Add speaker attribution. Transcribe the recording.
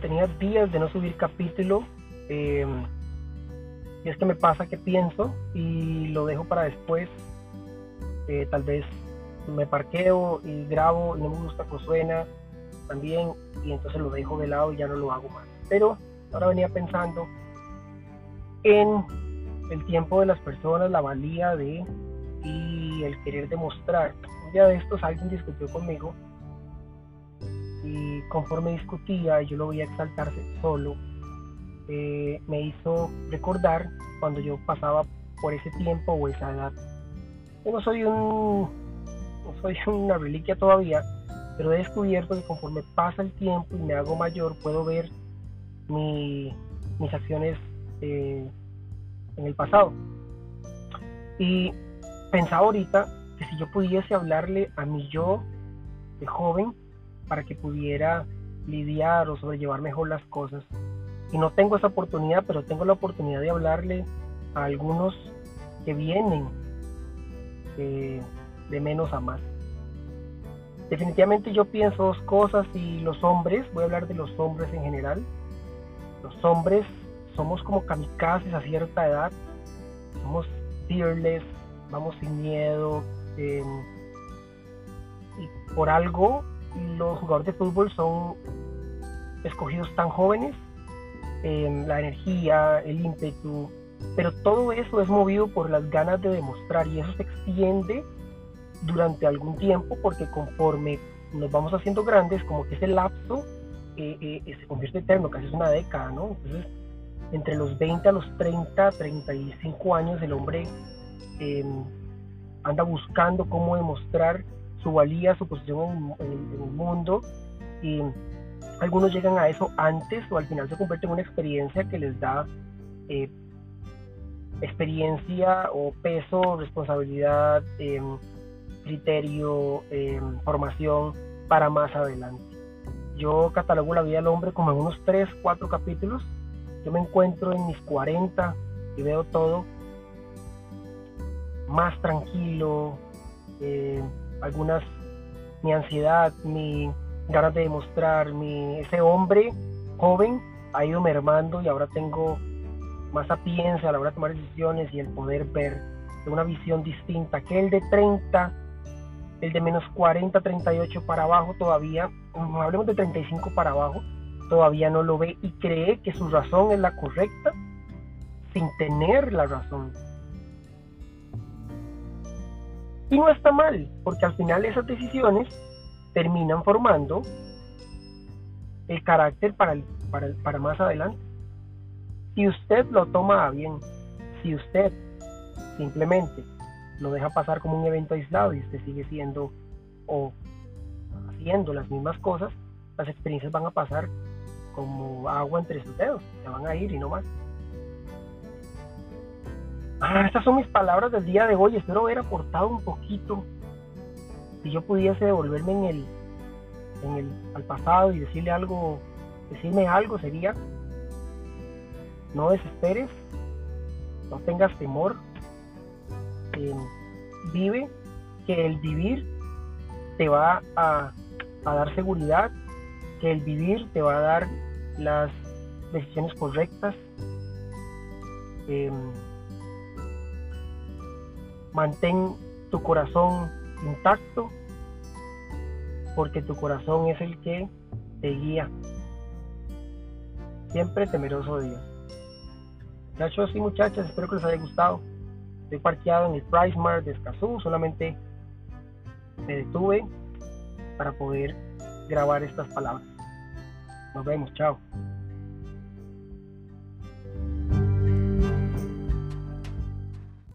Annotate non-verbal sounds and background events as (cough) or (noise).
Speaker 1: Tenía días de no subir capítulo. Eh, y es que me pasa que pienso y lo dejo para después. Eh, tal vez me parqueo y grabo y no me gusta que suena también y entonces lo dejo de lado y ya no lo hago más. Pero ahora venía pensando en el tiempo de las personas, la valía de y el querer demostrar. Un día de estos alguien discutió conmigo conforme discutía yo lo veía exaltarse solo, eh, me hizo recordar cuando yo pasaba por ese tiempo o esa edad. Yo no soy un no soy (laughs) una reliquia todavía, pero he descubierto que conforme pasa el tiempo y me hago mayor, puedo ver mis acciones eh, en el pasado. Y pensaba ahorita que si yo pudiese hablarle a mi yo de joven para que pudiera lidiar o sobrellevar mejor las cosas. Y no tengo esa oportunidad, pero tengo la oportunidad de hablarle a algunos que vienen eh, de menos a más. Definitivamente yo pienso dos cosas y los hombres, voy a hablar de los hombres en general, los hombres somos como kamikazes a cierta edad, somos fearless, vamos sin miedo, em, y por algo los jugadores de fútbol son escogidos tan jóvenes, em, la energía, el ímpetu, pero todo eso es movido por las ganas de demostrar y eso se extiende durante algún tiempo porque conforme nos vamos haciendo grandes, como que ese lapso eh, eh, se convierte eterno, casi es una década, ¿no? Entonces, entre los 20 a los 30, 35 años, el hombre em, anda buscando cómo demostrar su valía, su posición en, el mundo y algunos llegan a eso antes o al final se convierte en una experiencia que les da eh, experiencia o peso, responsabilidad, em, criterio, em, formación para más adelante. Yo catalogo la vida del hombre como en unos 3, 4 capítulos. Yo me encuentro en mis 40 y veo todo más tranquilo, eh, algunas, mi ansiedad, mi ganas de demostrar, mi, ese hombre joven ha ido mermando y ahora tengo más sapiencia a la hora de tomar decisiones y el poder ver de una visión distinta. que el de 30 el de menos 40, 38 para abajo todavía, hablemos de 35 para abajo, todavía no lo ve y cree que su razón es la correcta sin tener la razón. Y no está mal, porque al final esas decisiones terminan formando el carácter para, para, más adelante. Si usted lo toma bien, si usted simplemente lo deja pasar como un evento aislado y usted sigue siendo o haciendo las mismas cosas, las experiencias van a pasar como agua entre sus dedos, se van a ir y no más. Ah, estas son mis palabras del día de hoy. Espero haber aportado un poquito. Si yo pudiese devolverme en el, en el, al pasado y decirle algo, decirme algo sería, no desesperes, no tengas temor, vive, que el vivir te va a, dar seguridad, que el vivir te va a dar las decisiones correctas. Em, mantén tu corazón intacto, porque tu corazón es el que te guía. Siempre temeroso de Dios. Muchachos y muchachas, espero que les haya gustado. Estoy parqueado en el Price Mart de Escazú, solamente me detuve para poder grabar estas palabras. Nos vemos, chao.